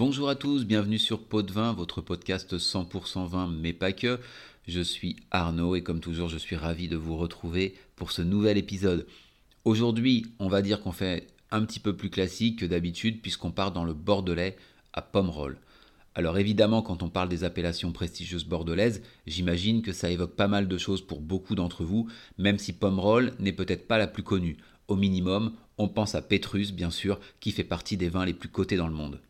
Bonjour à tous, bienvenue sur Pot de Vin, votre podcast 100% vin, mais pas que. Je suis Arnaud et comme toujours, je suis ravi de vous retrouver pour ce nouvel épisode. Aujourd'hui, on va dire qu'on fait un petit peu plus classique que d'habitude puisqu'on part dans le Bordelais à Pomerol. Alors évidemment, quand on parle des appellations prestigieuses bordelaises, j'imagine que ça évoque pas mal de choses pour beaucoup d'entre vous, même si Pomerol n'est peut-être pas la plus connue. Au minimum, on pense à Petrus, bien sûr, qui fait partie des vins les plus cotés dans le monde.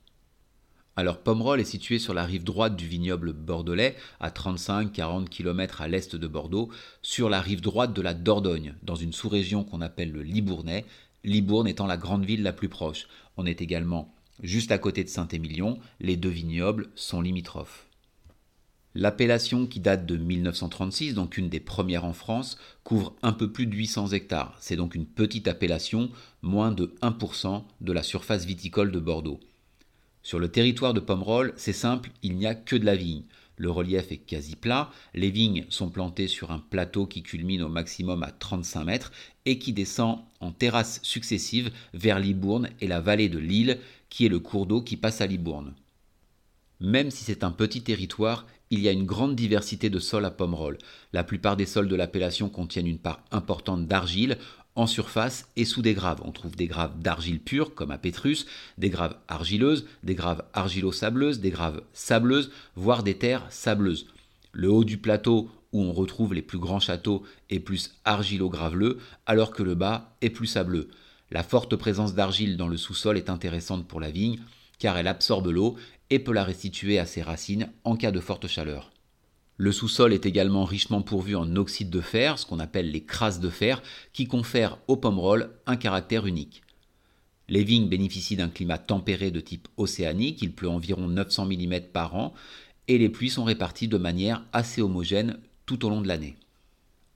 Alors Pomerol est situé sur la rive droite du vignoble bordelais, à 35-40 km à l'est de Bordeaux, sur la rive droite de la Dordogne, dans une sous-région qu'on appelle le Libournais, Libourne étant la grande ville la plus proche. On est également juste à côté de Saint-Émilion, les deux vignobles sont limitrophes. L'appellation qui date de 1936, donc une des premières en France, couvre un peu plus de 800 hectares. C'est donc une petite appellation, moins de 1% de la surface viticole de Bordeaux. Sur le territoire de Pomerol, c'est simple, il n'y a que de la vigne. Le relief est quasi plat, les vignes sont plantées sur un plateau qui culmine au maximum à 35 mètres et qui descend en terrasses successives vers Libourne et la vallée de l'île, qui est le cours d'eau qui passe à Libourne. Même si c'est un petit territoire, il y a une grande diversité de sols à Pomerol. La plupart des sols de l'appellation contiennent une part importante d'argile en surface et sous des graves. On trouve des graves d'argile pure, comme à Pétrus, des graves argileuses, des graves argilo-sableuses, des graves sableuses, voire des terres sableuses. Le haut du plateau, où on retrouve les plus grands châteaux, est plus argilo-graveleux, alors que le bas est plus sableux. La forte présence d'argile dans le sous-sol est intéressante pour la vigne, car elle absorbe l'eau et peut la restituer à ses racines en cas de forte chaleur. Le sous-sol est également richement pourvu en oxyde de fer, ce qu'on appelle les crasses de fer, qui confèrent au pomerol un caractère unique. Les vignes bénéficient d'un climat tempéré de type océanique, il pleut environ 900 mm par an, et les pluies sont réparties de manière assez homogène tout au long de l'année.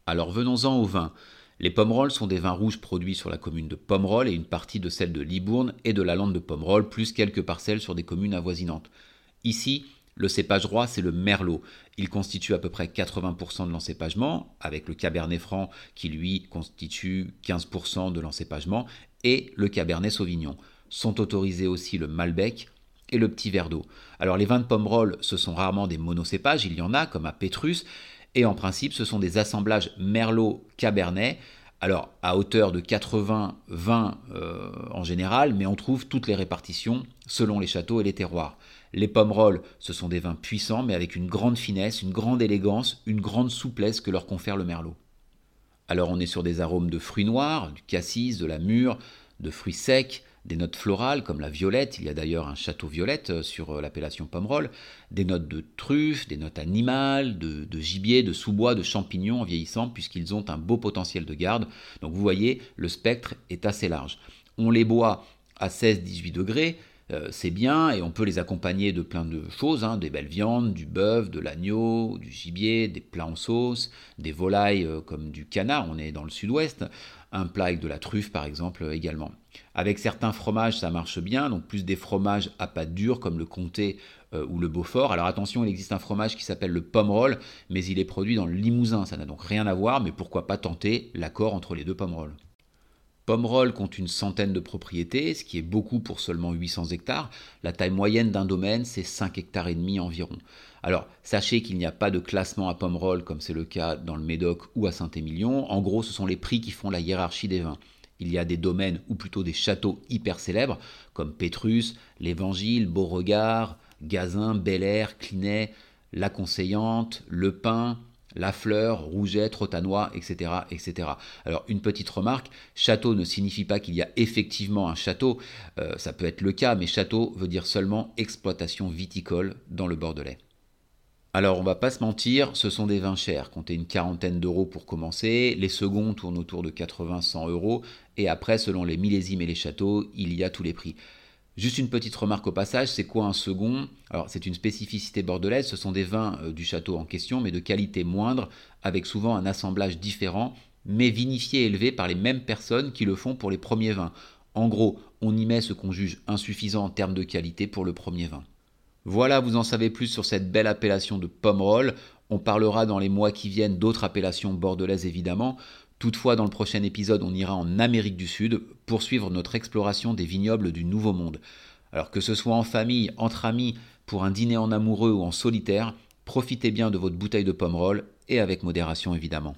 Alors venons-en au vin. Les Pomerol sont des vins rouges produits sur la commune de Pomerol et une partie de celle de Libourne et de la lande de Pomerol, plus quelques parcelles sur des communes avoisinantes. Ici, le cépage roi, c'est le merlot. Il constitue à peu près 80% de l'encépagement, avec le cabernet franc qui lui constitue 15% de l'encépagement, et le cabernet sauvignon. Sont autorisés aussi le malbec et le petit verre d'eau. Alors les vins de Pomerol, ce sont rarement des monocépages, il y en a comme à Pétrus, et en principe, ce sont des assemblages Merlot-Cabernet. Alors, à hauteur de 80-20 euh, en général, mais on trouve toutes les répartitions selon les châteaux et les terroirs. Les pommes ce sont des vins puissants, mais avec une grande finesse, une grande élégance, une grande souplesse que leur confère le merlot. Alors, on est sur des arômes de fruits noirs, du cassis, de la mûre, de fruits secs, des notes florales comme la violette, il y a d'ailleurs un château violette euh, sur euh, l'appellation Pomerol, des notes de truffes, des notes animales, de, gibier, de sous-bois, de champignons en vieillissant puisqu'ils ont un beau potentiel de garde. Donc vous voyez, le spectre est assez large. On les boit à 16-18 degrés, euh, c'est bien et on peut les accompagner de plein de choses, hein, des belles viandes, du bœuf, de l'agneau, du gibier, des plats en sauce, des volailles comme du canard, on est dans le sud-ouest, un plat avec de la truffe par exemple également. Avec certains fromages ça marche bien, donc plus des fromages à pâte dure comme le comté euh, ou le Beaufort. Alors attention, il existe un fromage qui s'appelle le Pomerol, mais il est produit dans le Limousin, ça n'a donc rien à voir, mais pourquoi pas tenter l'accord entre les deux Pomerol? Pomerol compte une centaine de propriétés, ce qui est beaucoup pour seulement 800 hectares. La taille moyenne d'un domaine, c'est 5 hectares et demi environ. Alors, sachez qu'il n'y a pas de classement à Pomerol comme c'est le cas dans le Médoc ou à Saint-Émilion. En gros, ce sont les prix qui font la hiérarchie des vins. Il y a des domaines ou plutôt des châteaux hyper célèbres comme Pétrus, l'Évangile, Beauregard, Gazin, Bel Air, Clinet, La Conseillante, Le Pin, la Fleur, Rouget, Trotanois, etc., etc. Alors une petite remarque, château ne signifie pas qu'il y a effectivement un château, euh, ça peut être le cas, mais château veut dire seulement exploitation viticole dans le Bordelais. Alors on va pas se mentir, ce sont des vins chers, comptez une quarantaine d'euros pour commencer, les seconds tournent autour de 80-100 euros, et après selon les millésimes et les châteaux, il y a tous les prix. Juste une petite remarque au passage, c'est quoi un second? Alors c'est une spécificité bordelaise, ce sont des vins euh, du château en question, mais de qualité moindre, avec souvent un assemblage différent, mais vinifié et élevé par les mêmes personnes qui le font pour les premiers vins. En gros, on y met ce qu'on juge insuffisant en termes de qualité pour le premier vin. Voilà, vous en savez plus sur cette belle appellation de Pomerol. On parlera dans les mois qui viennent d'autres appellations bordelaises évidemment. Toutefois, dans le prochain épisode, on ira en Amérique du Sud pour suivre notre exploration des vignobles du Nouveau Monde. Alors que ce soit en famille, entre amis, pour un dîner en amoureux ou en solitaire, profitez bien de votre bouteille de pomme roll et avec modération évidemment.